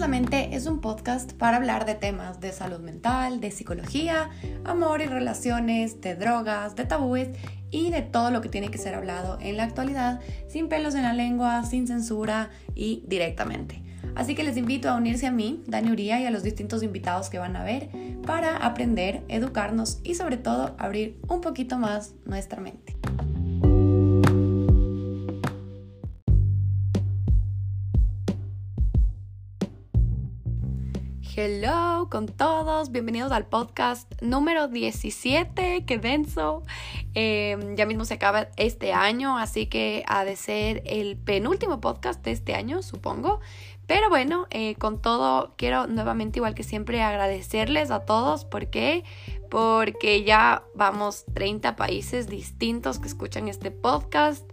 es un podcast para hablar de temas de salud mental, de psicología, amor y relaciones, de drogas, de tabúes y de todo lo que tiene que ser hablado en la actualidad, sin pelos en la lengua, sin censura y directamente. Así que les invito a unirse a mí, Dani Uría, y a los distintos invitados que van a ver para aprender, educarnos y sobre todo abrir un poquito más nuestra mente. Hello con todos, bienvenidos al podcast número 17, qué denso. Em, ya mismo se acaba este año, así que ha de ser el penúltimo podcast de este año, supongo. Pero bueno, eh, con todo quiero nuevamente, igual que siempre, agradecerles a todos. ¿Por qué? Porque ya vamos 30 países distintos que escuchan este podcast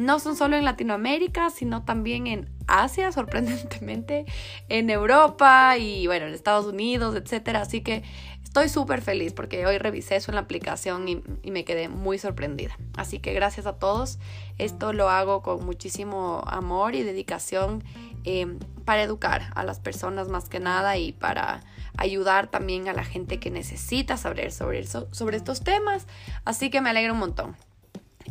no son solo en Latinoamérica, sino también en Asia, sorprendentemente, en Europa y bueno, en Estados Unidos, etcétera. Así que estoy súper feliz porque hoy revisé eso en la aplicación y, me quedé muy sorprendida. Así que gracias a todos. Esto lo hago con muchísimo amor y dedicación eh, para educar a las personas más que nada y para ayudar también a la gente que necesita saber sobre, sobre estos temas. Así que me alegra un montón.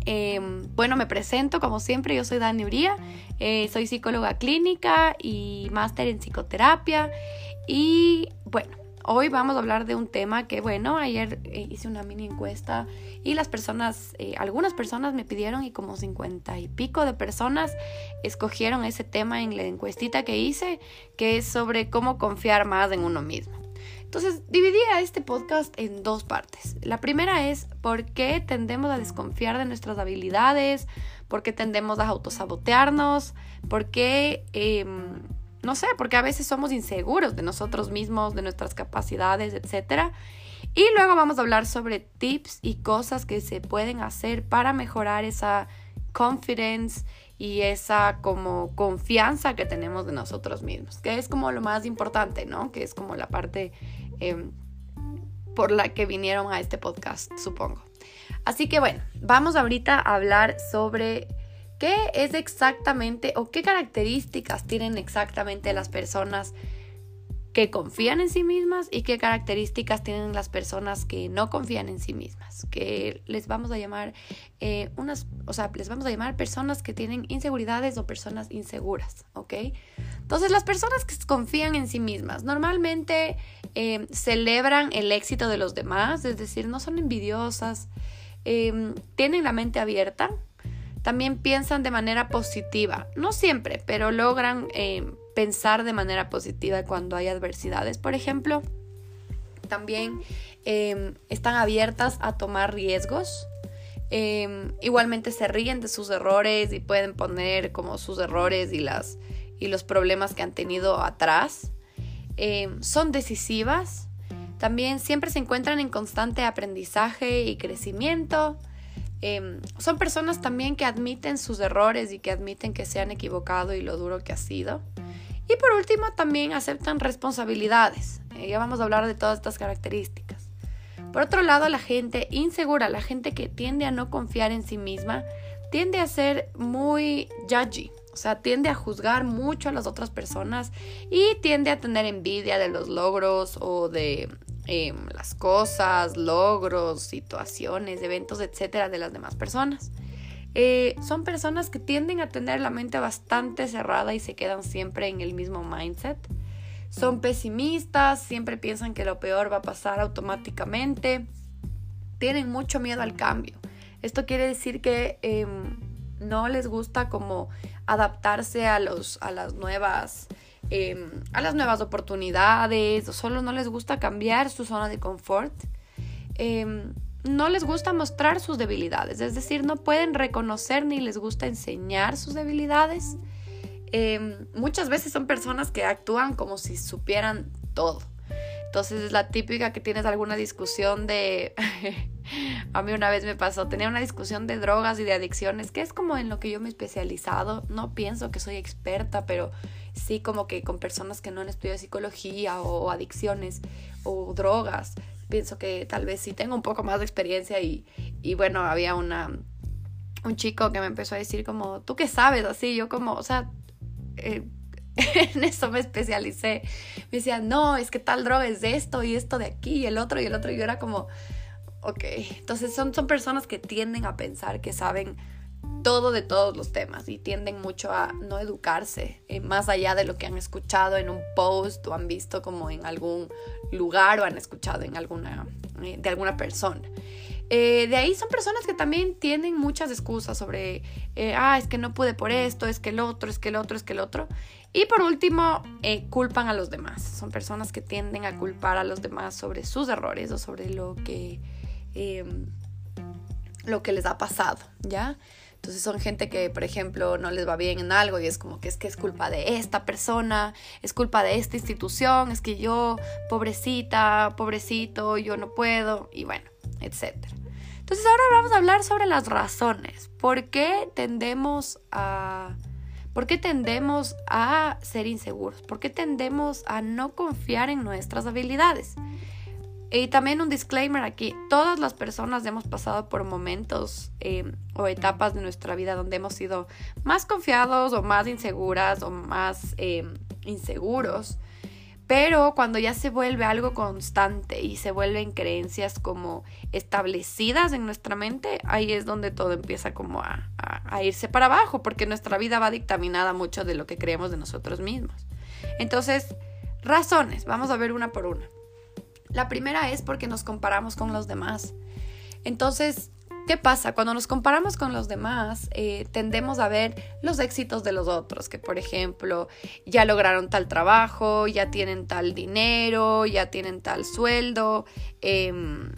Em, bueno, me presento como siempre, yo soy Dani Uría, eh, soy psicóloga clínica y máster en psicoterapia. Y bueno, hoy vamos a hablar de un tema que, bueno, ayer eh, hice una mini encuesta y las personas, eh, algunas personas me pidieron y como cincuenta y pico de personas escogieron ese tema en la encuestita que hice, que es sobre cómo confiar más en uno mismo. Entonces, dividí a este podcast en dos partes. La primera es por qué tendemos a desconfiar de nuestras habilidades, por qué tendemos a autosabotearnos, por qué, em, no sé, porque a veces somos inseguros de nosotros mismos, de nuestras capacidades, etc. Y luego vamos a hablar sobre tips y cosas que se pueden hacer para mejorar esa confidence y esa como confianza que tenemos de nosotros mismos, que es como lo más importante, ¿no? Que es como la parte em, por la que vinieron a este podcast, supongo. Así que bueno, vamos ahorita a hablar sobre qué es exactamente o qué características tienen exactamente las personas que confían en sí mismas y qué características tienen las personas que no confían en sí mismas, que les vamos a llamar eh, unas, o sea, les vamos a llamar personas que tienen inseguridades o personas inseguras, ¿ok? Entonces las personas que confían en sí mismas normalmente eh, celebran el éxito de los demás, es decir, no son envidiosas, em, tienen la mente abierta, también piensan de manera positiva, no siempre, pero logran em, pensar de manera positiva cuando hay adversidades, por ejemplo. También em, están abiertas a tomar riesgos. Em, igualmente se ríen de sus errores y pueden poner como sus errores y, las, y los problemas que han tenido atrás. Em, son decisivas. También siempre se encuentran en constante aprendizaje y crecimiento. son personas también que admiten sus errores y que admiten que se han equivocado y lo duro que ha sido. Y por último, también aceptan responsabilidades. Eh, ya vamos a hablar de todas estas características. Por otro lado, la gente insegura, la gente que tiende a no confiar en sí misma, tiende a ser muy judgy, o sea, tiende a juzgar mucho a las otras personas y tiende a tener envidia de los logros o de em, las cosas, logros, situaciones, eventos, etcétera, de las demás personas. Eh, son personas que tienden a tener la mente bastante cerrada y se quedan siempre en el mismo mindset. Son pesimistas, siempre piensan que lo peor va a pasar automáticamente. Tienen mucho miedo al cambio. Esto quiere decir que em, no les gusta como adaptarse a, los, a las nuevas em, a las nuevas oportunidades solo no les gusta cambiar su zona de confort. Em, no les gusta mostrar sus debilidades, es decir, no pueden reconocer ni les gusta enseñar sus debilidades. Em, muchas veces son personas que actúan como si supieran todo. Entonces es la típica que tienes alguna discusión de... a mí una vez me pasó, tenía una discusión de drogas y de adicciones, que es como en lo que yo me he especializado. No pienso que soy experta, pero sí como que con personas que no han estudiado psicología o adicciones o drogas pienso que tal vez sí tengo un poco más de experiencia y, bueno, había una, un chico que me empezó a decir como, ¿tú qué sabes? Así, yo como, o sea, eh, en eso me especialicé. Me decían, no, es que tal droga es de esto y esto de aquí y el otro y el otro. Y yo era como, ok. Entonces son, son personas que tienden a pensar que saben todo de todos los temas y tienden mucho a no educarse eh, más allá de lo que han escuchado en un post o han visto como en algún lugar o han escuchado en alguna, eh, de alguna persona. Eh, de ahí son personas que también tienen muchas excusas sobre, ah, es que no pude por esto, es que el otro, es que el otro, es que el otro. Y por último, culpan a los demás. Son personas que tienden a culpar a los demás sobre sus errores o sobre lo que, lo que les ha pasado, ¿ya? Entonces son gente que, por ejemplo, no les va bien en algo y es como que es que es culpa de esta persona, es culpa de esta institución, es que yo, pobrecita, pobrecito, yo no puedo, y bueno, etc. Entonces ahora vamos a hablar sobre las razones. ¿Por qué tendemos a... ¿Por qué tendemos a ser inseguros? ¿Por qué tendemos a no confiar en nuestras habilidades? Y también un disclaimer aquí, todas las personas hemos pasado por momentos eh, o etapas de nuestra vida donde hemos sido más confiados o más inseguras o más eh, inseguros, pero cuando ya se vuelve algo constante y se vuelven creencias como establecidas en nuestra mente, ahí es donde todo empieza como a, a irse para abajo, porque nuestra vida va dictaminada mucho de lo que creemos de nosotros mismos. Entonces, razones, vamos a ver una por una. La primera es porque nos comparamos con los demás. Entonces, ¿qué pasa? Cuando nos comparamos con los demás, eh, tendemos a ver los éxitos de los otros, que por ejemplo, ya lograron tal trabajo, ya tienen tal dinero, ya tienen tal sueldo, em,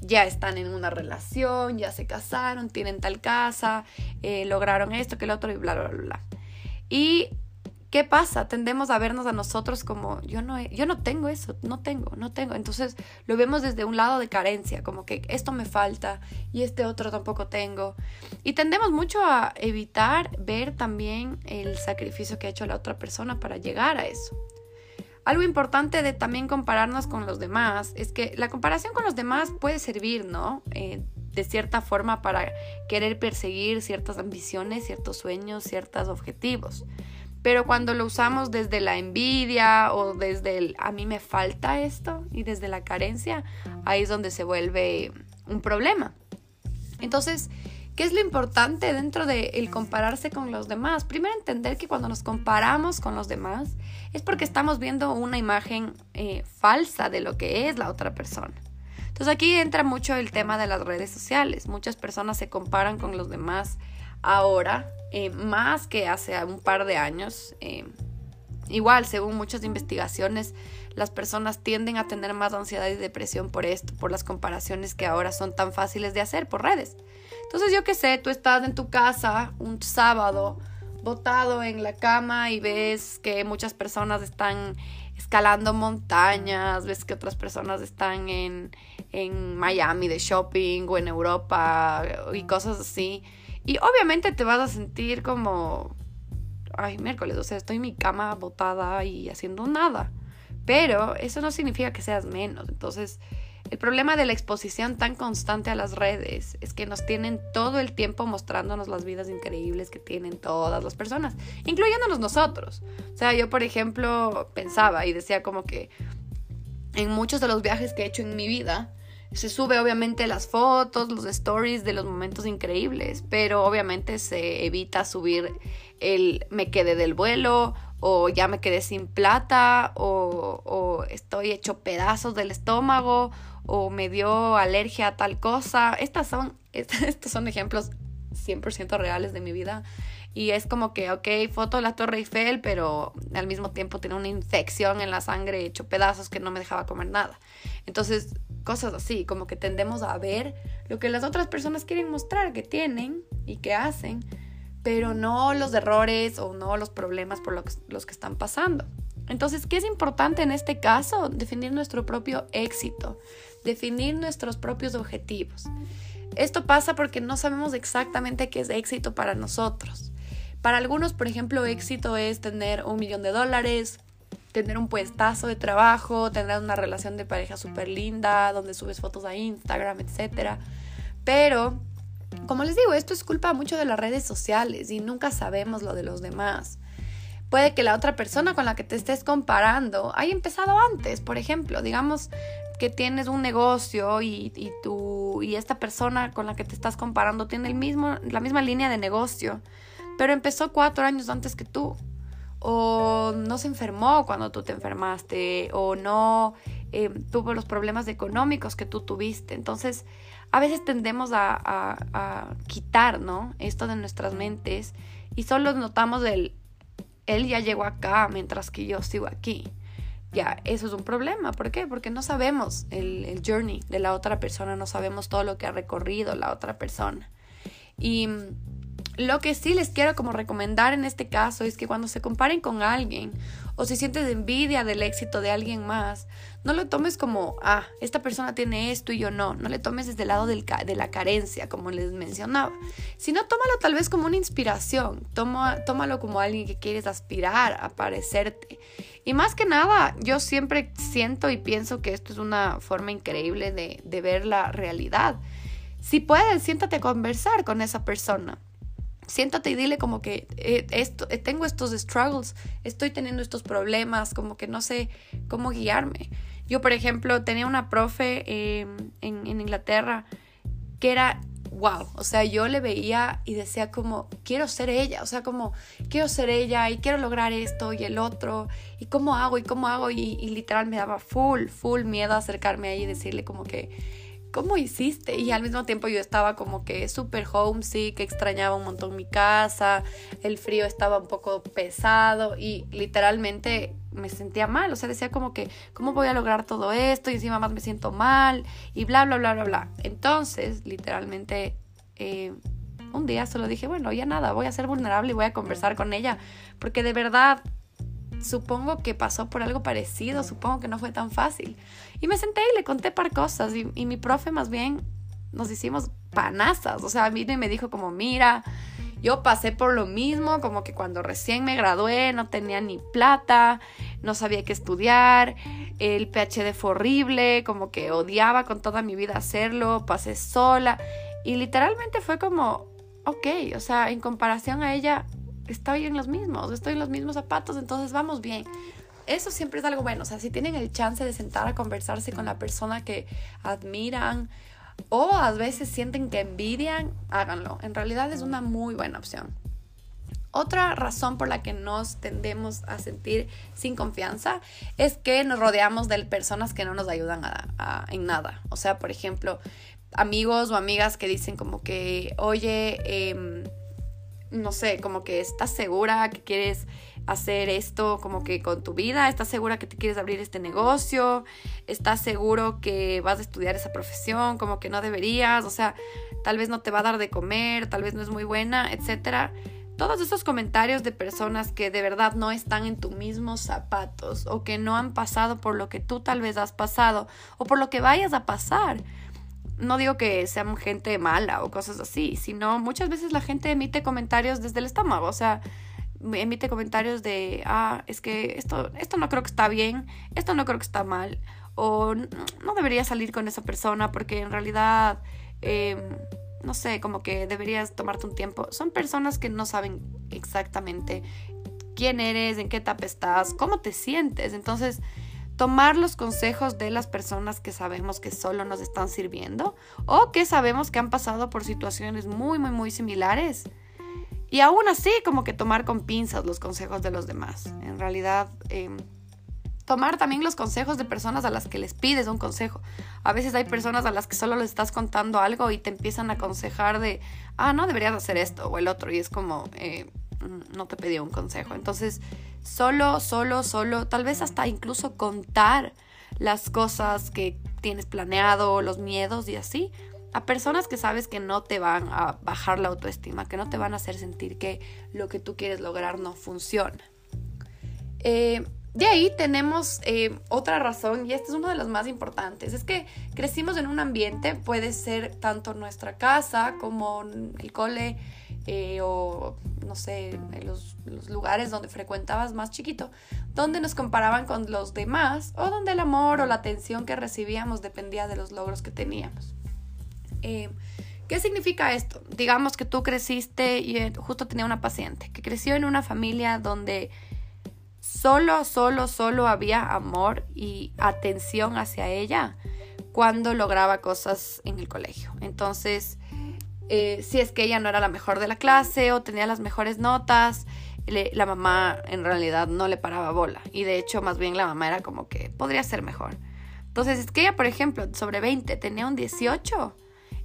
ya están en una relación, ya se casaron, tienen tal casa, eh, lograron esto, que el otro y bla, bla, bla, bla. Y ¿Qué pasa? Tendemos a vernos a nosotros como yo no, yo no tengo eso, no tengo, no tengo. Entonces lo vemos desde un lado de carencia, como que esto me falta y este otro tampoco tengo. Y tendemos mucho a evitar ver también el sacrificio que ha hecho la otra persona para llegar a eso. Algo importante de también compararnos con los demás es que la comparación con los demás puede servir, ¿no? Eh, de cierta forma para querer perseguir ciertas ambiciones, ciertos sueños, ciertos objetivos. Pero cuando lo usamos desde la envidia o desde el a mí me falta esto y desde la carencia, ahí es donde se vuelve un problema. Entonces, ¿qué es lo importante dentro de el compararse con los demás? Primero entender que cuando nos comparamos con los demás es porque estamos viendo una imagen eh, falsa de lo que es la otra persona. Entonces aquí entra mucho el tema de las redes sociales. Muchas personas se comparan con los demás ahora eh, más que hace un par de años. Eh, igual, según muchas investigaciones, las personas tienden a tener más ansiedad y depresión por esto, por las comparaciones que ahora son tan fáciles de hacer por redes. Entonces, yo qué sé, tú estás en tu casa un sábado, botado en la cama y ves que muchas personas están escalando montañas, ves que otras personas están en, en Miami de shopping o en Europa y cosas así. Y obviamente te vas a sentir como, ay, miércoles, o sea, estoy en mi cama botada y haciendo nada. Pero eso no significa que seas menos. Entonces, el problema de la exposición tan constante a las redes es que nos tienen todo el tiempo mostrándonos las vidas increíbles que tienen todas las personas, incluyéndonos nosotros. O sea, yo, por ejemplo, pensaba y decía como que en muchos de los viajes que he hecho en mi vida, se sube obviamente las fotos, los stories de los momentos increíbles, pero obviamente se evita subir el me quedé del vuelo o ya me quedé sin plata o, estoy hecho pedazos del estómago o me dio alergia a tal cosa. Estas son, estos son ejemplos 100% reales de mi vida. Y es como que, ok, foto de la Torre Eiffel, pero al mismo tiempo tiene una infección en la sangre, hecho pedazos que no me dejaba comer nada. Entonces, cosas así, como que tendemos a ver lo que las otras personas quieren mostrar que tienen y que hacen, pero no los errores o no los problemas por los que están pasando. Entonces, ¿qué es importante en este caso? Definir nuestro propio éxito, definir nuestros propios objetivos. Esto pasa porque no sabemos exactamente qué es éxito para nosotros. Para algunos, por ejemplo, éxito es tener un millón de dólares, tener un puestazo de trabajo, tener una relación de pareja súper linda, donde subes fotos a Instagram, etc. Pero, como les digo, esto es culpa mucho de las redes sociales y nunca sabemos lo de los demás. puede que la otra persona con la que te estés comparando haya empezado antes, por ejemplo, digamos que tienes un negocio y, y, tú, y esta persona con la que te estás comparando tiene el mismo, la misma línea de negocio, pero empezó cuatro años antes que tú, o no se enfermó cuando tú te enfermaste, o no eh, tuvo los problemas económicos que tú tuviste. Entonces, a veces tendemos a, a, quitar, ¿no? Esto de nuestras mentes y solo notamos el, él ya llegó acá mientras que yo sigo aquí. Ya, eso es un problema. ¿Por qué? Porque no sabemos el, el journey de la otra persona, no sabemos todo lo que ha recorrido la otra persona. Y lo que sí les quiero como recomendar en este caso es que cuando se comparen con alguien o si sientes envidia del éxito de alguien más, no lo tomes como, ah, esta persona tiene esto y yo no. No le tomes desde el lado de la carencia, como les mencionaba. Sino tómalo tal vez como una inspiración. Toma, tómalo como alguien que quieres aspirar a parecerte. Y más que nada, yo siempre siento y pienso que esto es una forma increíble de, de ver la realidad. Si puedes, siéntate a conversar con esa persona siéntate y dile como que eh, esto, eh, tengo estos struggles, estoy teniendo estos problemas, como que no sé cómo guiarme. Yo, por ejemplo, tenía una profe em, en, en, Inglaterra que era, wow, o sea, yo le veía y decía como, quiero ser ella, o sea, como, quiero ser ella y quiero lograr esto y el otro, y cómo hago y cómo hago, y, literal me daba full, full miedo acercarme ahí y decirle como que ¿cómo hiciste? Y al mismo tiempo yo estaba como que súper homesick, extrañaba un montón mi casa, el frío estaba un poco pesado y literalmente me sentía mal, o sea, decía como que, ¿cómo voy a lograr todo esto? Y encima más me siento mal y bla, bla, bla, bla, bla. Entonces, literalmente, eh, un día solo dije, bueno, ya nada, voy a ser vulnerable y voy a conversar con ella, porque de verdad supongo que pasó por algo parecido, supongo que no fue tan fácil. Y me senté y le conté par cosas y, y mi profe más bien nos hicimos panazas, o sea, vino y me dijo como, mira, yo pasé por lo mismo, como que cuando recién me gradué no tenía ni plata, no sabía qué estudiar, el PhD fue horrible, como que odiaba con toda mi vida hacerlo, pasé sola y literalmente fue como, ok, o sea, en comparación a ella, estoy en los mismos, estoy en los mismos zapatos, entonces vamos bien. Eso siempre es algo bueno, o sea, si tienen el chance de sentar a conversarse con la persona que admiran o a veces sienten que envidian, háganlo. En realidad es una muy buena opción. Otra razón por la que nos tendemos a sentir sin confianza es que nos rodeamos de personas que no nos ayudan en nada. O sea, por ejemplo, amigos o amigas que dicen como que, oye, eh, no sé, como que estás segura que quieres hacer esto como que con tu vida, estás segura que te quieres abrir este negocio, estás seguro que vas a estudiar esa profesión, como que no deberías, o sea, tal vez no te va a dar de comer, tal vez no es muy buena, etcétera. Todos esos comentarios de personas que de verdad no están en tus mismos zapatos o que no han pasado por lo que tú tal vez has pasado o por lo que vayas a pasar no digo que sean gente mala o cosas así, sino muchas veces la gente emite comentarios desde el estómago, o sea, emite comentarios de, ah, es que esto, esto no creo que está bien, esto no creo que está mal, o no debería salir con esa persona porque en realidad, em, no sé, como que deberías tomarte un tiempo. Son personas que no saben exactamente quién eres, en qué etapa estás, cómo te sientes, entonces tomar los consejos de las personas que sabemos que solo nos están sirviendo o que sabemos que han pasado por situaciones muy, muy, muy similares. Y aún así, como que tomar con pinzas los consejos de los demás. En realidad, em, tomar también los consejos de personas a las que les pides un consejo. A veces hay personas a las que solo les estás contando algo y te empiezan a aconsejar de, ah, no deberías hacer esto o el otro. Y es como, eh, no te pedí un consejo. Entonces, Solo, solo, solo, tal vez hasta incluso contar las cosas que tienes planeado, los miedos y así, a personas que sabes que no te van a bajar la autoestima, que no te van a hacer sentir que lo que tú quieres lograr no funciona. Eh, de ahí tenemos eh, otra razón, y esta es una de las más importantes, es que crecimos en un ambiente, puede ser tanto nuestra casa como el cole, eh, o no sé, los, los, lugares donde frecuentabas más chiquito, donde nos comparaban con los demás o donde el amor o la atención que recibíamos dependía de los logros que teníamos. Eh, ¿Qué significa esto? Digamos que tú creciste y eh, justo tenía una paciente que creció en una familia donde solo, solo, solo había amor y atención hacia ella cuando lograba cosas en el colegio. Entonces, eh, si es que ella no era la mejor de la clase o tenía las mejores notas, la mamá en realidad no le paraba bola. Y de hecho, más bien la mamá era como que podría ser mejor. Entonces, es que ella, por ejemplo, sobre 20 tenía un 18,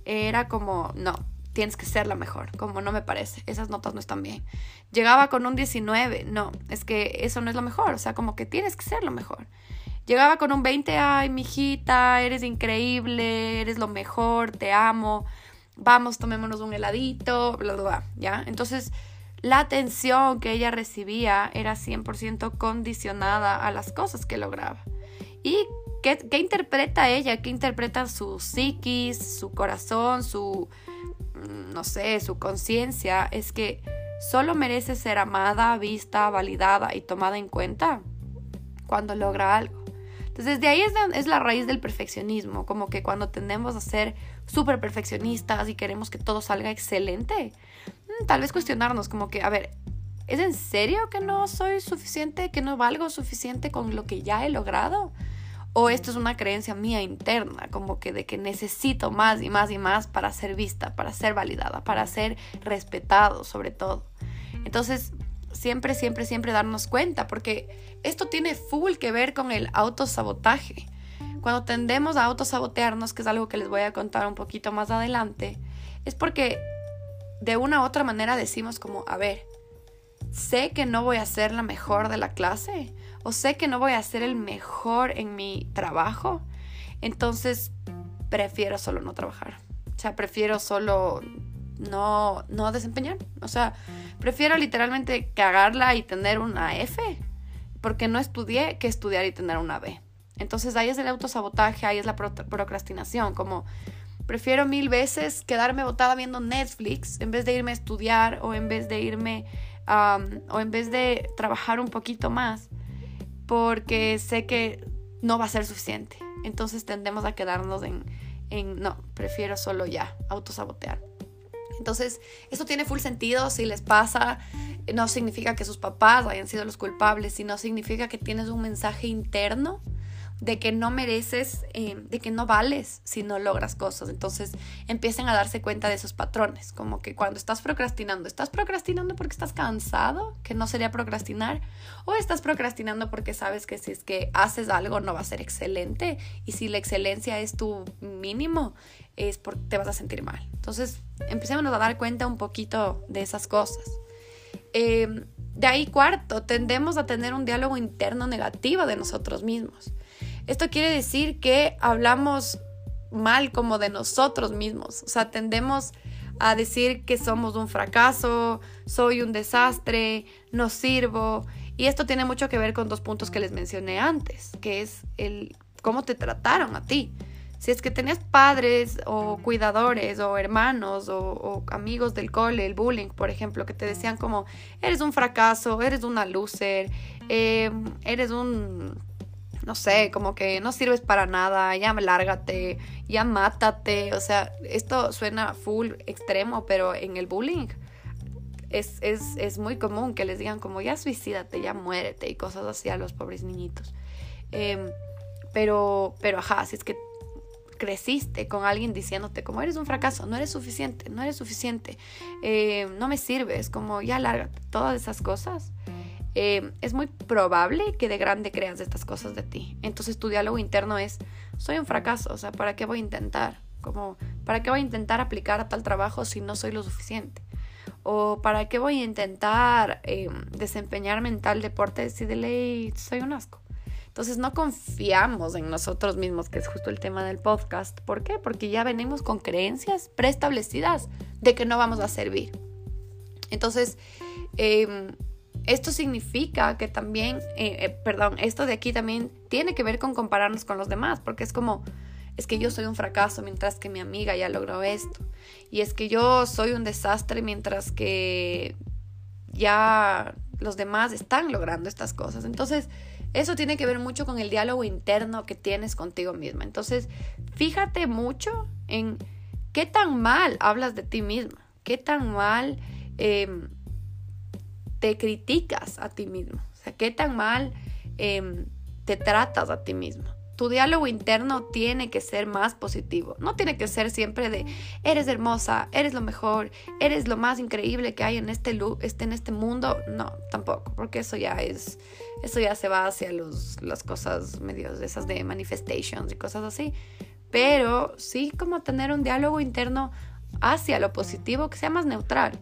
era como, no, tienes que ser la mejor, como no me parece, esas notas no están bien. Llegaba con un 19, no, es que eso no es lo mejor, o sea, como que tienes que ser lo mejor. Llegaba con un 20, ay, mijita, eres increíble, eres lo mejor, te amo, vamos, tomémonos un heladito, bla, bla, bla, ¿ya? Entonces, la atención que ella recibía era 100% condicionada a las cosas que lograba. ¿Y qué, qué interpreta ella? ¿Qué interpreta su psiquis, su corazón, su, mm, no sé, su conciencia? Es que solo merece ser amada, vista, validada y tomada en cuenta cuando logra algo. Entonces, de ahí es, es la raíz del perfeccionismo, como que cuando tendemos a ser súper perfeccionistas y queremos que todo salga excelente, mm, tal vez cuestionarnos como que, a ver, ¿es en serio que no soy suficiente, que no valgo suficiente con lo que ya he logrado? o esto es una creencia mía interna, como que de que necesito más y más y más para ser vista, para ser validada, para ser respetado sobre todo. Entonces, siempre, siempre, siempre darnos cuenta, porque esto tiene full que ver con el autosabotaje. Cuando tendemos a autosabotearnos, que es algo que les voy a contar un poquito más adelante, es porque de una u otra manera decimos como, a ver, sé que no voy a ser la mejor de la clase, o sé que no voy a ser el mejor en mi trabajo, entonces prefiero solo no trabajar. O sea, prefiero solo no, no desempeñar. O sea, prefiero literalmente cagarla y tener una F, porque no estudié que estudiar y tener una B. Entonces ahí es el autosabotaje, ahí es la procrastinación, como prefiero mil veces quedarme botada viendo Netflix en vez de irme a estudiar o en vez de irme o en vez de trabajar un poquito más porque sé que no va a ser suficiente. Entonces tendemos a quedarnos en, en no, prefiero solo ya, autosabotear. Entonces, esto tiene full sentido si les pasa, no significa que sus papás hayan sido los culpables, sino significa que tienes un mensaje interno de que no mereces, eh, de que no vales si no logras cosas. Entonces empiecen a darse cuenta de esos patrones, como que cuando estás procrastinando, ¿estás procrastinando porque estás cansado, que no sería procrastinar? ¿O estás procrastinando porque sabes que si es que haces algo no va a ser excelente? Y si la excelencia es tu mínimo, es porque te vas a sentir mal. Entonces empecemos a dar cuenta un poquito de esas cosas. Em, de ahí cuarto, tendemos a tener un diálogo interno negativo de nosotros mismos. Esto quiere decir que hablamos mal como de nosotros mismos, o sea, tendemos a decir que somos un fracaso, soy un desastre, no sirvo. Y esto tiene mucho que ver con dos puntos que les mencioné antes, que es el cómo te trataron a ti. Si es que tenías padres o cuidadores o hermanos o, amigos del cole, el bullying, por ejemplo, que te decían como, eres un fracaso, eres una loser, em, eres un no sé, como que no sirves para nada, ya lárgate, ya mátate. O sea, esto suena full extremo, pero en el bullying es, es, muy común que les digan como ya suicídate, ya muérete y cosas así a los pobres niñitos. Em, pero, pero ajá, si es que creciste con alguien diciéndote como eres un fracaso, no eres suficiente, no eres suficiente, eh, no me sirves, como ya lárgate, todas esas cosas eh, es muy probable que de grande creas estas cosas de ti. Entonces tu diálogo interno es, soy un fracaso, o sea, ¿para qué voy a intentar? Como, ¿para qué voy a intentar aplicar a tal trabajo si no soy lo suficiente? O ¿para qué voy a intentar eh, desempeñarme en tal deporte de ley soy un asco? Entonces no confiamos en nosotros mismos, que es justo el tema del podcast. ¿Por qué? Porque ya venimos con creencias preestablecidas de que no vamos a servir. Entonces, eh, esto significa que también, eh, eh, perdón, esto de aquí también tiene que ver con compararnos con los demás, porque es como, es que yo soy un fracaso mientras que mi amiga ya logró esto. Y es que yo soy un desastre mientras que ya los demás están logrando estas cosas. Entonces, eso tiene que ver mucho con el diálogo interno que tienes contigo misma. Entonces, fíjate mucho en qué tan mal hablas de ti misma, qué tan mal... Em, te criticas a ti mismo? O sea, ¿qué tan mal em, te tratas a ti mismo? Tu diálogo interno tiene que ser más positivo. No tiene que ser siempre de eres hermosa, eres lo mejor, eres lo más increíble que hay en este, este, en este mundo. No, tampoco, porque eso ya es, eso ya se va hacia los, las cosas medios de esas de manifestations y cosas así. Pero sí como tener un diálogo interno hacia lo positivo que sea más neutral.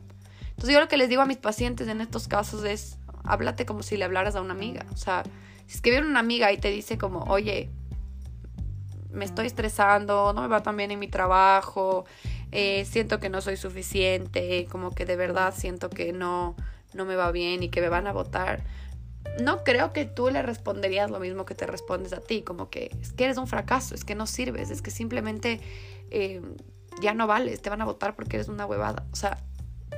Entonces yo lo que les digo a mis pacientes en estos casos es, háblate como si le hablaras a una amiga. O sea, si es que viene una amiga y te dice como, oye, me estoy estresando, no me va tan bien en mi trabajo, eh, siento que no soy suficiente, como que de verdad siento que no, no me va bien y que me van a votar. No creo que tú le responderías lo mismo que te respondes a ti, como que es que eres un fracaso, es que no sirves, es que simplemente eh, ya no vales, te van a votar porque eres una huevada. O sea,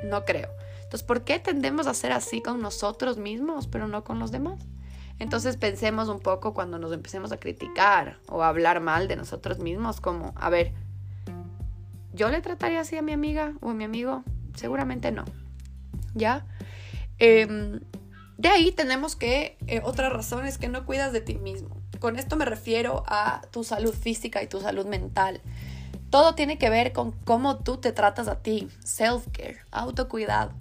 no creo. Entonces, ¿por qué tendemos a ser así con nosotros mismos, pero no con los demás? Entonces pensemos un poco cuando nos empecemos a criticar o a hablar mal de nosotros mismos, como, a ver, ¿yo le trataría así a mi amiga o a mi amigo? Seguramente no. ¿Ya? Em, de ahí tenemos que, eh, otra razón es que no cuidas de ti mismo. Con esto me refiero a tu salud física y tu salud mental. Todo tiene que ver con cómo tú te tratas a ti. Self-care, autocuidado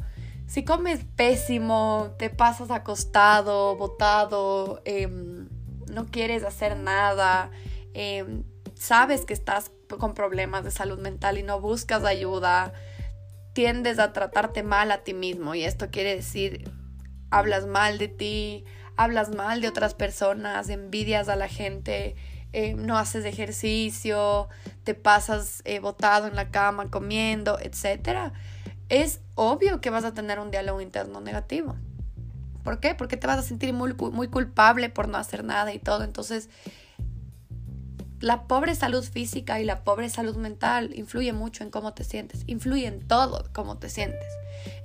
si comes pésimo, te pasas acostado, botado, em, no quieres hacer nada, em, sabes que estás con problemas de salud mental y no buscas ayuda, tiendes a tratarte mal a ti mismo y esto quiere decir hablas mal de ti, hablas mal de otras personas, envidias a la gente, em, no haces ejercicio, te pasas eh, botado en la cama comiendo, etcétera es obvio que vas a tener un diálogo interno negativo. ¿Por qué? Porque te vas a sentir muy, muy culpable por no hacer nada y todo. Entonces, la pobre salud física y la pobre salud mental influye mucho en cómo te sientes, influye en todo cómo te sientes.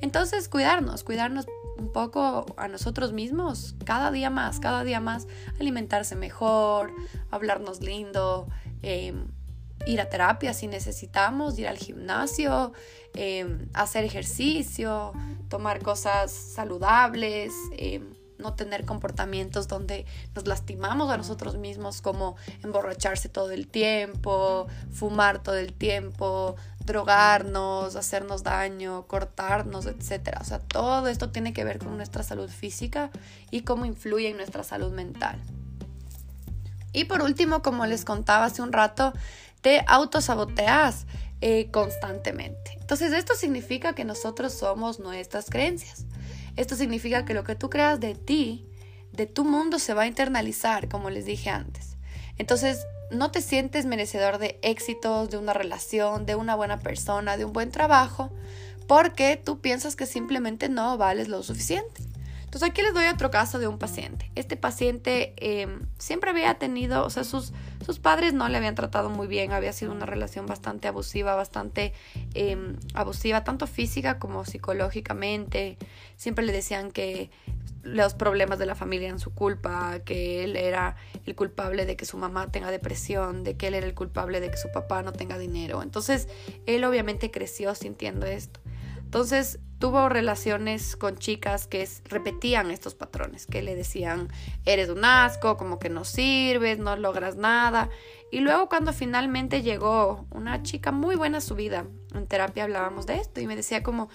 Entonces, cuidarnos, cuidarnos un poco a nosotros mismos, cada día más, cada día más, alimentarse mejor, hablarnos lindo, eh, ir a terapia si necesitamos, ir al gimnasio, em, hacer ejercicio, tomar cosas saludables, em, no tener comportamientos donde nos lastimamos a nosotros mismos como emborracharse todo el tiempo, fumar todo el tiempo, drogarnos, hacernos daño, cortarnos, etc. O sea, todo esto tiene que ver con nuestra salud física y cómo influye en nuestra salud mental. Y por último, como les contaba hace un rato, te autosaboteas eh, constantemente. Entonces esto significa que nosotros somos nuestras creencias. Esto significa que lo que tú creas de ti, de tu mundo, se va a internalizar, como les dije antes. Entonces no te sientes merecedor de éxitos, de una relación, de una buena persona, de un buen trabajo, porque tú piensas que simplemente no vales lo suficiente. Entonces aquí les doy otro caso de un paciente. Este paciente em, siempre había tenido, o sea, sus, sus padres no le habían tratado muy bien, había sido una relación bastante abusiva, bastante em, abusiva, tanto física como psicológicamente. Siempre le decían que los problemas de la familia eran su culpa, que él era el culpable de que su mamá tenga depresión, de que él era el culpable de que su papá no tenga dinero. Entonces, él obviamente creció sintiendo esto. Entonces, tuvo relaciones con chicas que repetían estos patrones, que le decían, eres un asco, como que no sirves, no logras nada. Y luego cuando finalmente llegó una chica muy buena a su vida, en terapia hablábamos de esto y me decía como,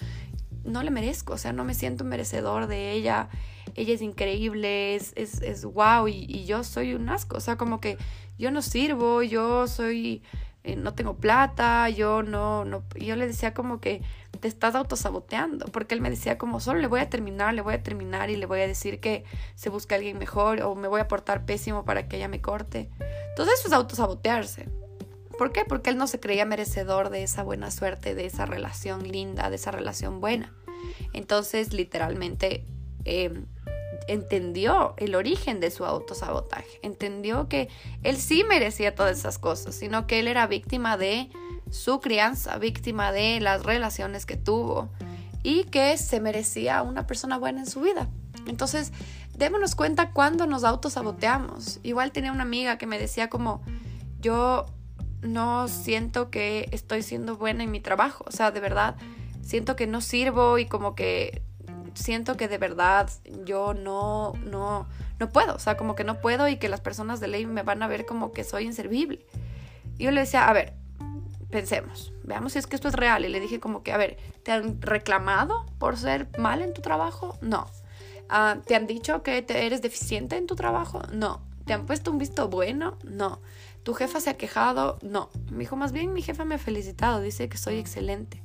no le merezco, o sea, no me siento merecedor de ella, ella es increíble, es, es, es wow y, y yo soy un asco, o sea, como que yo no sirvo, yo soy eh, no tengo plata, yo no, no, yo le decía como que te estás autosaboteando, porque él me decía como solo le voy a terminar, le voy a terminar y le voy a decir que se busque alguien mejor o me voy a portar pésimo para que ella me corte. Entonces eso es autosabotearse. ¿Por qué? Porque él no se creía merecedor de esa buena suerte, de esa relación linda, de esa relación buena. Entonces, literalmente, eh, entendió el origen de su autosabotaje, entendió que él sí merecía todas esas cosas, sino que él era víctima de su crianza, víctima de las relaciones que tuvo y que se merecía una persona buena en su vida. Entonces, démonos cuenta cuando nos autosaboteamos. Igual tenía una amiga que me decía como, yo no siento que estoy siendo buena en mi trabajo, o sea, de verdad, siento que no sirvo y como que siento que de verdad yo no, no, no puedo, o sea, como que no puedo y que las personas de ley me van a ver como que soy inservible. Y yo le decía, a ver, pensemos, veamos si es que esto es real. Y le dije como que, a ver, ¿te han reclamado por ser mal en tu trabajo? No. Ah, ¿Te han dicho que te eres deficiente en tu trabajo? No. ¿Te han puesto un visto bueno? No. ¿Tu jefa se ha quejado? No. Me dijo, más bien mi jefa me ha felicitado, dice que soy excelente.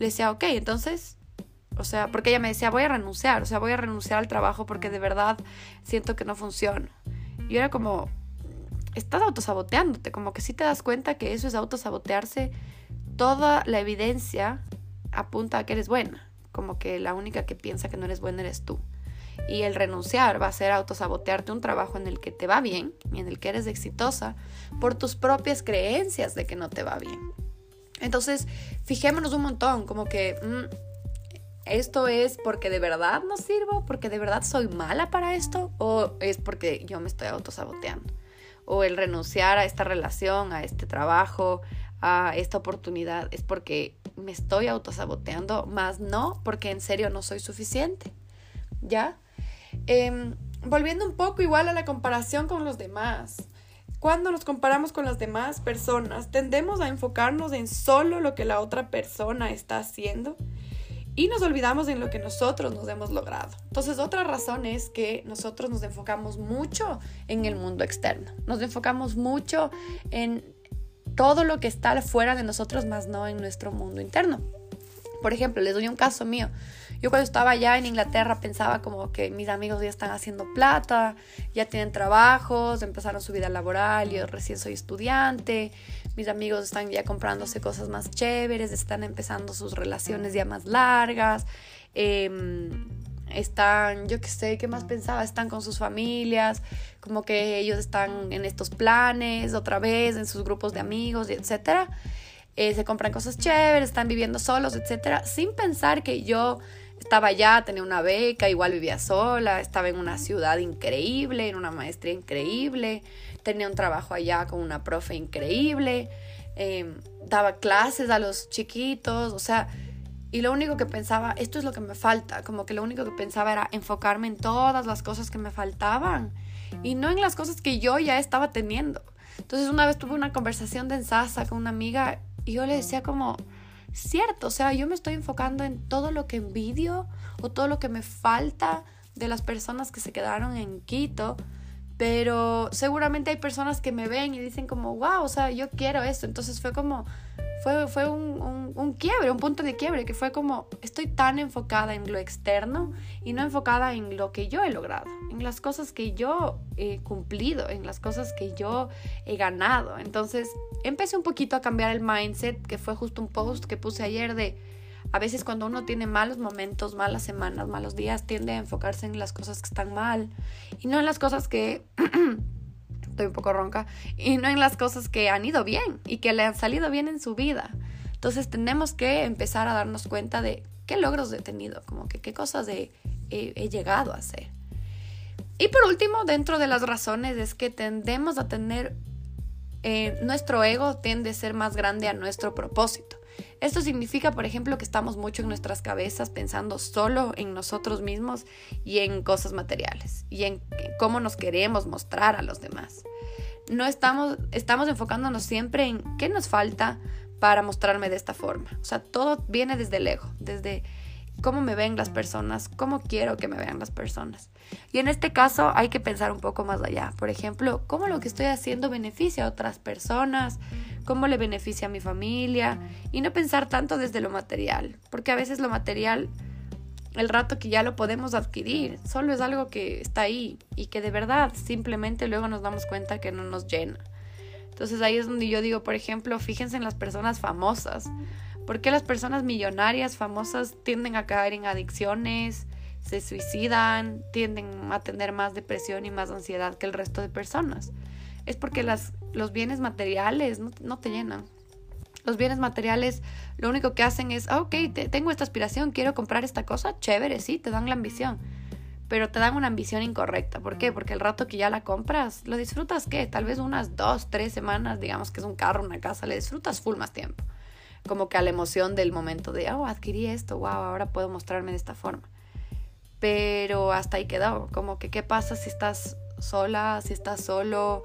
Le decía, ok, entonces, o sea, porque ella me decía, voy a renunciar, o sea, voy a renunciar al trabajo porque de verdad siento que no funciona. Y era como, estás autosaboteándote, como que si te das cuenta que eso es autosabotearse, toda la evidencia apunta a que eres buena, como que la única que piensa que no eres buena eres tú. Y el renunciar va a ser autosabotearte un trabajo en el que te va bien y en el que eres exitosa por tus propias creencias de que no te va bien. Entonces, fijémonos un montón, como que mm, esto es porque de verdad no sirvo, porque de verdad soy mala para esto, o es porque yo me estoy autosaboteando. O el renunciar a esta relación, a este trabajo, a esta oportunidad, es porque me estoy autosaboteando, más no porque en serio no soy suficiente. ¿Ya? Em, volviendo un poco igual a la comparación con los demás. Cuando nos comparamos con las demás personas, tendemos a enfocarnos en solo lo que la otra persona está haciendo y nos olvidamos en lo que nosotros nos hemos logrado. Entonces, otra razón es que nosotros nos enfocamos mucho en el mundo externo. Nos enfocamos mucho en todo lo que está fuera de nosotros, más no en nuestro mundo interno. Por ejemplo, les doy un caso mío. Yo cuando estaba allá en Inglaterra pensaba como que mis amigos ya están haciendo plata, ya tienen trabajos, empezaron su vida laboral, yo recién soy estudiante, mis amigos están ya comprándose cosas más chéveres, están empezando sus relaciones ya más largas, em, están, yo qué sé, ¿qué más pensaba? Están con sus familias, como que ellos están en estos planes otra vez, en sus grupos de amigos, etcétera. Eh, se compran cosas chéveres, están viviendo solos, etcétera, sin pensar que yo estaba allá, tenía una beca, igual vivía sola, estaba en una ciudad increíble, en una maestría increíble, tenía un trabajo allá con una profe increíble, em, daba clases a los chiquitos, o sea, y lo único que pensaba, esto es lo que me falta, como que lo único que pensaba era enfocarme en todas las cosas que me faltaban y no en las cosas que yo ya estaba teniendo. Entonces una vez tuve una conversación de ensasa con una amiga y yo le decía como, cierto, o sea, yo me estoy enfocando en todo lo que envidio o todo lo que me falta de las personas que se quedaron en Quito pero seguramente hay personas que me ven y dicen como, wow, o sea, yo quiero eso. Entonces fue como, fue, fue un, un, quiebre, un punto de quiebre, que fue como, estoy tan enfocada en lo externo y no enfocada en lo que yo he logrado, en las cosas que yo he cumplido, en las cosas que yo he ganado. Entonces empecé un poquito a cambiar el mindset, que fue justo un post que puse ayer de a veces cuando uno tiene malos momentos, malas semanas, malos días, tiende a enfocarse en las cosas que están mal y no en las cosas que... estoy un poco ronca, y no en las cosas que han ido bien y que le han salido bien en su vida. Entonces tenemos que empezar a darnos cuenta de qué logros he tenido, como que qué cosas he, he llegado a hacer. Y por último, dentro de las razones es que tendemos a tener, eh, nuestro ego tiende a ser más grande a nuestro propósito. Esto significa, por ejemplo, que estamos mucho en nuestras cabezas pensando solo en nosotros mismos y en cosas materiales y en cómo nos queremos mostrar a los demás. No estamos, estamos enfocándonos siempre en qué nos falta para mostrarme de esta forma. O sea, todo viene desde el ego, desde cómo me ven las personas, cómo quiero que me vean las personas. Y en este caso hay que pensar un poco más allá. Por ejemplo, cómo lo que estoy haciendo beneficia a otras personas, cómo le beneficia a mi familia y no pensar tanto desde lo material, porque a veces lo material, el rato que ya lo podemos adquirir, solo es algo que está ahí y que de verdad simplemente luego nos damos cuenta que no nos llena. Entonces ahí es donde yo digo, por ejemplo, fíjense en las personas famosas. ¿Por qué las personas millonarias, famosas, tienden a caer en adicciones, se suicidan, tienden a tener más depresión y más ansiedad que el resto de personas? Es porque las los bienes materiales no, te llenan. Los bienes materiales lo único que hacen es, ah, ok, tengo esta aspiración, quiero comprar esta cosa, chévere, sí, te dan la ambición. Pero te dan una ambición incorrecta. ¿Por qué? Porque el rato que ya la compras, lo disfrutas, ¿qué? Tal vez unas dos, tres semanas, digamos que es un carro, una casa, le disfrutas full más tiempo. Como que a la emoción del momento de, oh, adquirí esto, wow, ahora puedo mostrarme de esta forma. pero hasta ahí quedó. Como que, ¿qué pasa si estás sola, si estás solo?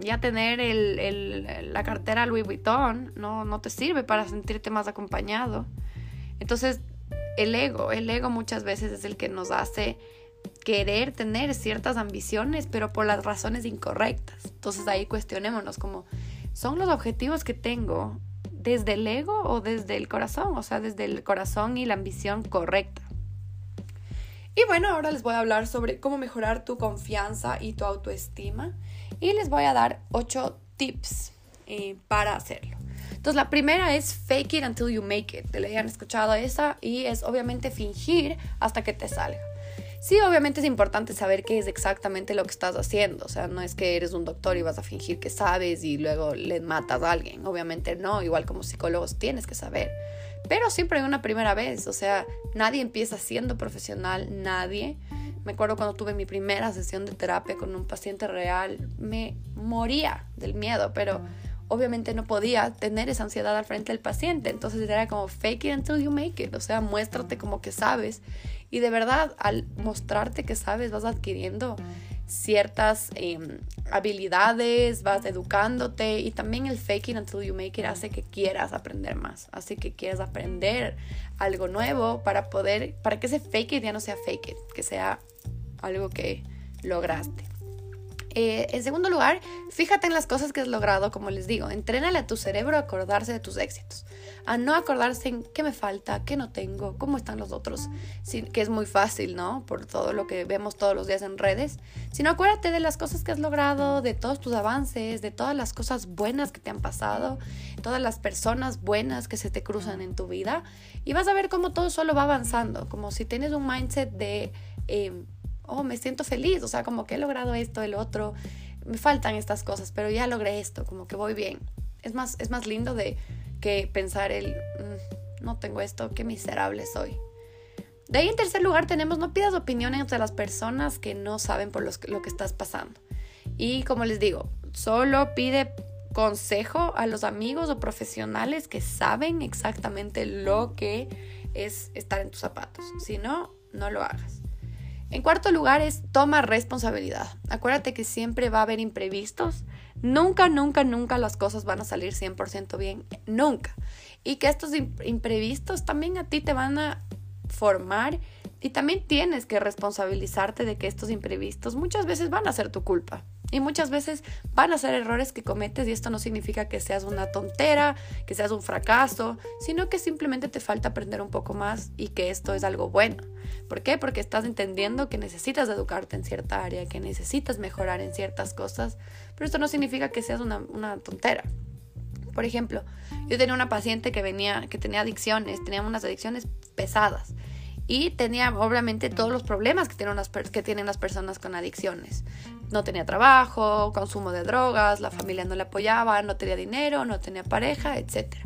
Ya tener el, la cartera Louis Vuitton no, no te sirve para sentirte más acompañado. Entonces, el ego, el ego muchas veces es el que nos hace querer tener ciertas ambiciones, pero por las razones incorrectas. Entonces ahí cuestionémonos como, ¿son los objetivos que tengo desde el ego o desde el corazón? O sea, desde el corazón y la ambición correcta. Y bueno, ahora les voy a hablar sobre cómo mejorar tu confianza y tu autoestima. Y les voy a dar ocho tips eh, para hacerlo. Entonces, la primera es fake it until you make it. Te le hayan escuchado esa y es obviamente fingir hasta que te salga. Sí, obviamente es importante saber qué es exactamente lo que estás haciendo. O sea, no es que eres un doctor y vas a fingir que sabes y luego le matas a alguien. Obviamente no, igual como psicólogos tienes que saber. Pero siempre hay una primera vez. O sea, nadie empieza siendo profesional, nadie. Me acuerdo cuando tuve mi primera sesión de terapia con un paciente real, me moría del miedo, pero obviamente no podía tener esa ansiedad al frente del paciente. Entonces era como fake it until you make it. O sea, muéstrate como que sabes. Y de verdad, al mostrarte que sabes, vas adquiriendo ciertas em, habilidades, vas educándote y también el fake it until you make it hace que quieras aprender más, hace que quieras aprender algo nuevo para poder, para que ese fake it ya no sea fake it, que sea algo que lograste. Eh, en segundo lugar, fíjate en las cosas que has logrado, como les digo, entrénale a tu cerebro a acordarse de tus éxitos, a no acordarse en qué me falta, qué no tengo, cómo están los otros, que es muy fácil, ¿no? Por todo lo que vemos todos los días en redes, sino acuérdate de las cosas que has logrado, de todos tus avances, de todas las cosas buenas que te han pasado, todas las personas buenas que se te cruzan en tu vida, y vas a ver cómo todo solo va avanzando, como si tienes un mindset de... Em, oh, me siento feliz, o sea, como que he logrado esto, el otro, me faltan estas cosas, pero ya logré esto, como que voy bien. Es más, es más lindo de que pensar el, mm, no tengo esto, qué miserable soy. De ahí en tercer lugar tenemos, no pidas opiniones de las personas que no saben por lo que estás pasando. Y como les digo, solo pide consejo a los amigos o profesionales que saben exactamente lo que es estar en tus zapatos. Si no, no lo hagas. En cuarto lugar es toma responsabilidad. Acuérdate que siempre va a haber imprevistos. Nunca, nunca, nunca las cosas van a salir 100% bien. Nunca. Y que estos imprevistos también a ti te van a formar y también tienes que responsabilizarte de que estos imprevistos muchas veces van a ser tu culpa. Y muchas veces van a ser errores que cometes y esto no significa que seas una tontera, que seas un fracaso, sino que simplemente te falta aprender un poco más y que esto es algo bueno. ¿Por qué? Porque estás entendiendo que necesitas educarte en cierta área, que necesitas mejorar en ciertas cosas, pero esto no significa que seas una, una tontera. Por ejemplo, yo tenía una paciente que venía, que tenía adicciones, tenía unas adicciones pesadas y tenía obviamente todos los problemas que tienen, las, que tienen las personas con adicciones. No tenía trabajo, consumo de drogas, la familia no le apoyaba, no tenía dinero, no tenía pareja, etc.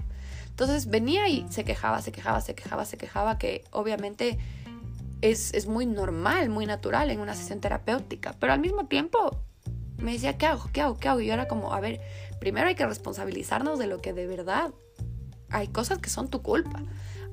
Entonces venía y se quejaba, se quejaba, se quejaba, se quejaba, que obviamente es, es muy normal, muy natural en una sesión terapéutica, pero al mismo tiempo me decía, ¿qué hago? ¿Qué hago? ¿Qué hago? Y yo era como, a ver, primero hay que responsabilizarnos de lo que de verdad hay cosas que son tu culpa,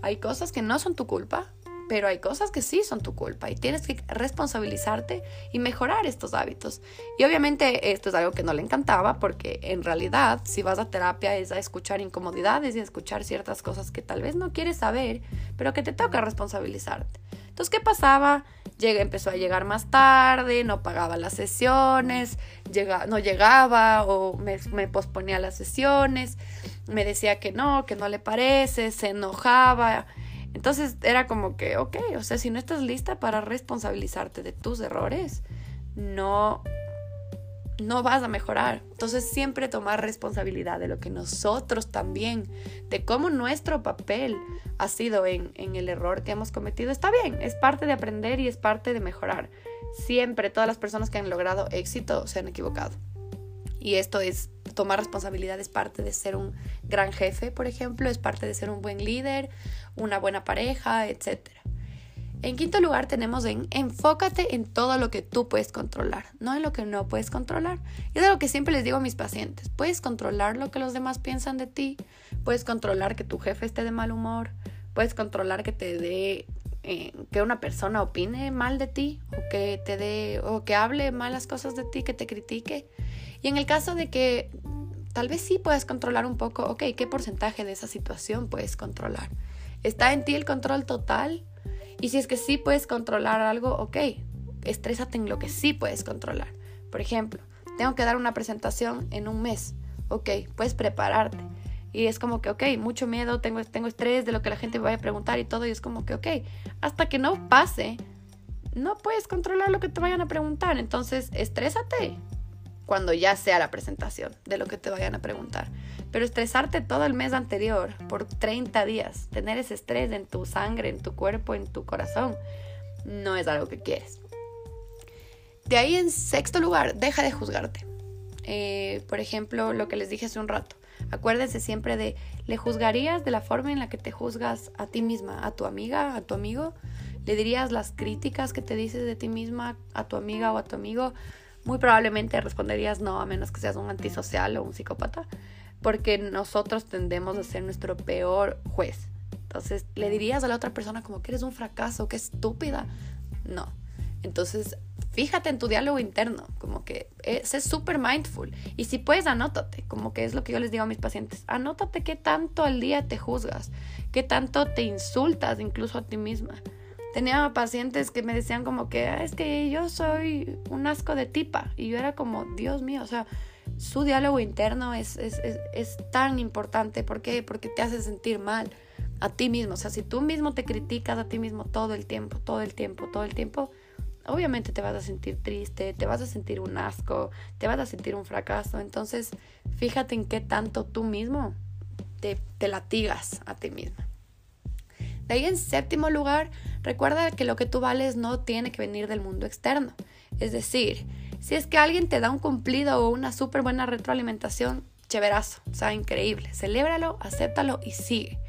hay cosas que no son tu culpa, pero hay cosas que sí son tu culpa y tienes que responsabilizarte y mejorar estos hábitos. Y obviamente esto es algo que no le encantaba porque en realidad si vas a terapia es a escuchar incomodidades y a escuchar ciertas cosas que tal vez no quieres saber, pero que te toca responsabilizarte. Entonces, ¿qué pasaba? Llega, empezó a llegar más tarde, no pagaba las sesiones, llega, no llegaba o me, me posponía las sesiones, me decía que no, que no le parece, se enojaba entonces era como que, ok, o sea, si no estás lista para responsabilizarte de tus errores, no, no vas a mejorar. Entonces siempre tomar responsabilidad de lo que nosotros también, de cómo nuestro papel ha sido en, en el error que hemos cometido, está bien, es parte de aprender y es parte de mejorar. Siempre todas las personas que han logrado éxito se han equivocado. Y esto es tomar responsabilidad, es parte de ser un gran jefe, por ejemplo, es parte de ser un buen líder, una buena pareja, etc. En quinto lugar tenemos en enfócate en todo lo que tú puedes controlar, no en lo que no puedes controlar. Y es lo que siempre les digo a mis pacientes. Puedes controlar lo que los demás piensan de ti, puedes controlar que tu jefe esté de mal humor, puedes controlar que te dé eh, que una persona opine mal de ti o que te dé o que hable malas cosas de ti, que te critique. Y en el caso de que tal vez sí puedes controlar un poco, ok, ¿qué porcentaje de esa situación puedes controlar? ¿Está en ti el control total? Y si es que sí puedes controlar algo, ok, estrésate en lo que sí puedes controlar. Por ejemplo, tengo que dar una presentación en un mes. Ok, puedes prepararte. Y es como que, ok, mucho miedo, tengo, tengo estrés de lo que la gente me vaya a preguntar y todo. Y es como que, ok, hasta que no pase, no puedes controlar lo que te vayan a preguntar. Entonces, estrésate cuando ya sea la presentación de lo que te vayan a preguntar. Pero estresarte todo el mes anterior por 30 días, tener ese estrés en tu sangre, en tu cuerpo, en tu corazón, no es algo que quieres. De ahí en sexto lugar, deja de juzgarte. Eh, por ejemplo, lo que les dije hace un rato. Acuérdense siempre de, ¿le juzgarías de la forma en la que te juzgas a ti misma, a tu amiga, a tu amigo? ¿Le dirías las críticas que te dices de ti misma a tu amiga o a tu amigo? Muy probablemente responderías no, a menos que seas un antisocial o un psicópata, porque nosotros tendemos a ser nuestro peor juez. Entonces, ¿le dirías a la otra persona como que eres un fracaso, que estúpida? No. Entonces, fíjate en tu diálogo interno, como que eh, sé súper mindful. Y si puedes, anótate, como que es lo que yo les digo a mis pacientes. Anótate qué tanto al día te juzgas, qué tanto te insultas incluso a ti misma. Tenía pacientes que me decían como que ah, es que yo soy un asco de tipa. Y yo era como, Dios mío, o sea, su diálogo interno es, es, es, es tan importante. ¿Por qué? Porque te hace sentir mal a ti mismo. O sea, si tú mismo te criticas a ti mismo todo el tiempo, todo el tiempo, todo el tiempo, obviamente te vas a sentir triste, te vas a sentir un asco, te vas a sentir un fracaso. Entonces, fíjate en qué tanto tú mismo te, te latigas a ti misma. De ahí en séptimo lugar, recuerda que lo que tú vales no tiene que venir del mundo externo. Es decir, si es que alguien te da un cumplido o una súper buena retroalimentación, chéverazo, o sea, increíble. Celébralo, acéptalo y sigue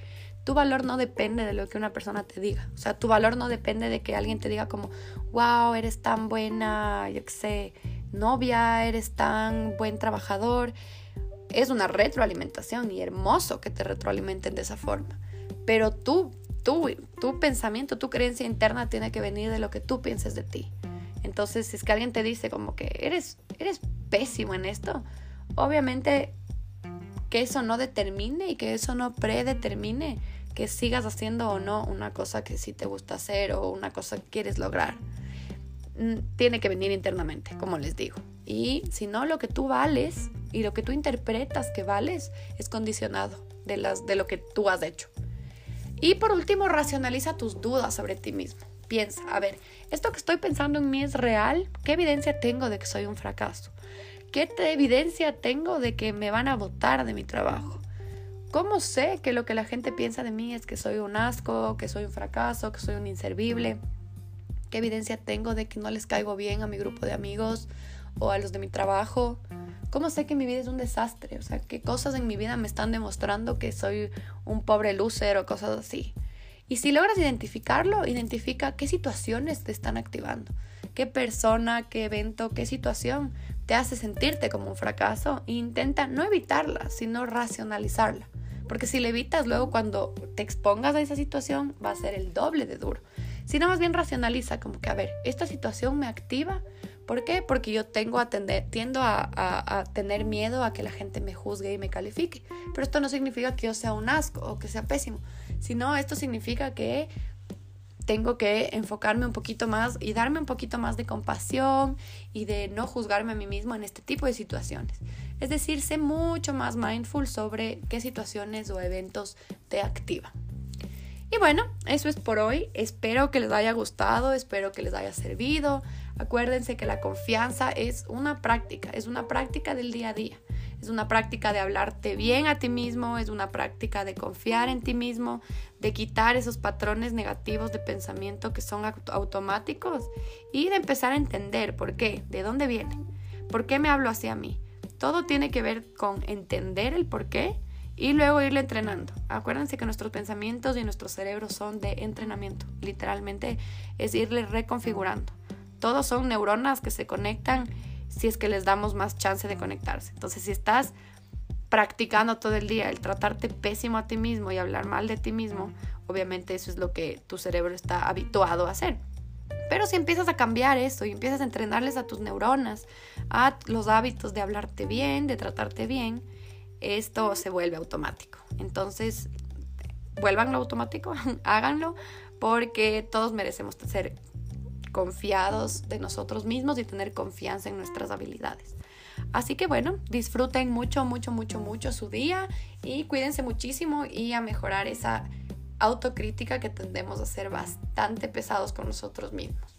tu valor no depende de lo que una persona te diga. O sea, tu valor no depende de que alguien te diga como, wow, eres tan buena, yo qué sé, novia, eres tan buen trabajador. Es una retroalimentación y hermoso que te retroalimenten de esa forma. Pero tú, tú, tu pensamiento, tu creencia interna tiene que venir de lo que tú pienses de ti. Entonces, si es que alguien te dice como que eres, eres pésimo en esto, obviamente que eso no determine y que eso no predetermine que sigas haciendo o no una cosa que sí te gusta hacer o una cosa que quieres lograr. Mm, tiene que venir internamente, como les digo. Y si no, lo que tú vales y lo que tú interpretas que vales es condicionado de, las, de lo que tú has hecho. Y por último, racionaliza tus dudas sobre ti mismo. Piensa, a ver, ¿esto que estoy pensando en mí es real? ¿Qué evidencia tengo de que soy un fracaso? ¿Qué evidencia tengo de que me van a votar de mi trabajo? ¿Cómo sé que lo que la gente piensa de mí es que soy un asco, que soy un fracaso, que soy un inservible? ¿Qué evidencia tengo de que no les caigo bien a mi grupo de amigos o a los de mi trabajo? ¿Cómo sé que mi vida es un desastre? O sea, ¿qué cosas en mi vida me están demostrando que soy un pobre loser o cosas así? Y si logras identificarlo, identifica qué situaciones te están activando, qué persona, qué evento, qué situación te hace sentirte como un fracaso e intenta no evitarla, sino racionalizarla. Porque si la evitas luego cuando te expongas a esa situación va a ser el doble de duro. Sino más bien racionaliza como que, a ver, esta situación me activa. ¿Por qué? Porque yo tengo tiendo a, a tener miedo a que la gente me juzgue y me califique. Pero esto no significa que yo sea un asco o que sea pésimo, sino esto significa que tengo que enfocarme un poquito más y darme un poquito más de compasión y de no juzgarme a mí mismo en este tipo de situaciones. Es decir, sé mucho más mindful sobre qué situaciones o eventos te activan. Y bueno, eso es por hoy. Espero que les haya gustado, espero que les haya servido. Acuérdense que la confianza es una práctica, es una práctica del día a día. Es una práctica de hablarte bien a ti mismo, es una práctica de confiar en ti mismo, de quitar esos patrones negativos de pensamiento que son automáticos y de empezar a entender por qué, de dónde viene, por qué me hablo así a mí. Todo tiene que ver con entender el por qué y luego irle entrenando. Acuérdense que nuestros pensamientos y nuestros cerebros son de entrenamiento. Literalmente es irle reconfigurando. Todos son neuronas que se conectan si es que les damos más chance de conectarse. Entonces, si estás practicando todo el día el tratarte pésimo a ti mismo y hablar mal de ti mismo, obviamente eso es lo que tu cerebro está habituado a hacer. Pero si empiezas a cambiar eso y empiezas a entrenarles a tus neuronas, a los hábitos de hablarte bien, de tratarte bien, esto se vuelve automático. Entonces, vuélvanlo automático, háganlo, porque todos merecemos ser confiados de nosotros mismos y tener confianza en nuestras habilidades. Así que bueno, disfruten mucho, mucho, mucho, mucho su día y cuídense muchísimo y a mejorar esa autocrítica que tendemos a ser bastante pesados con nosotros mismos.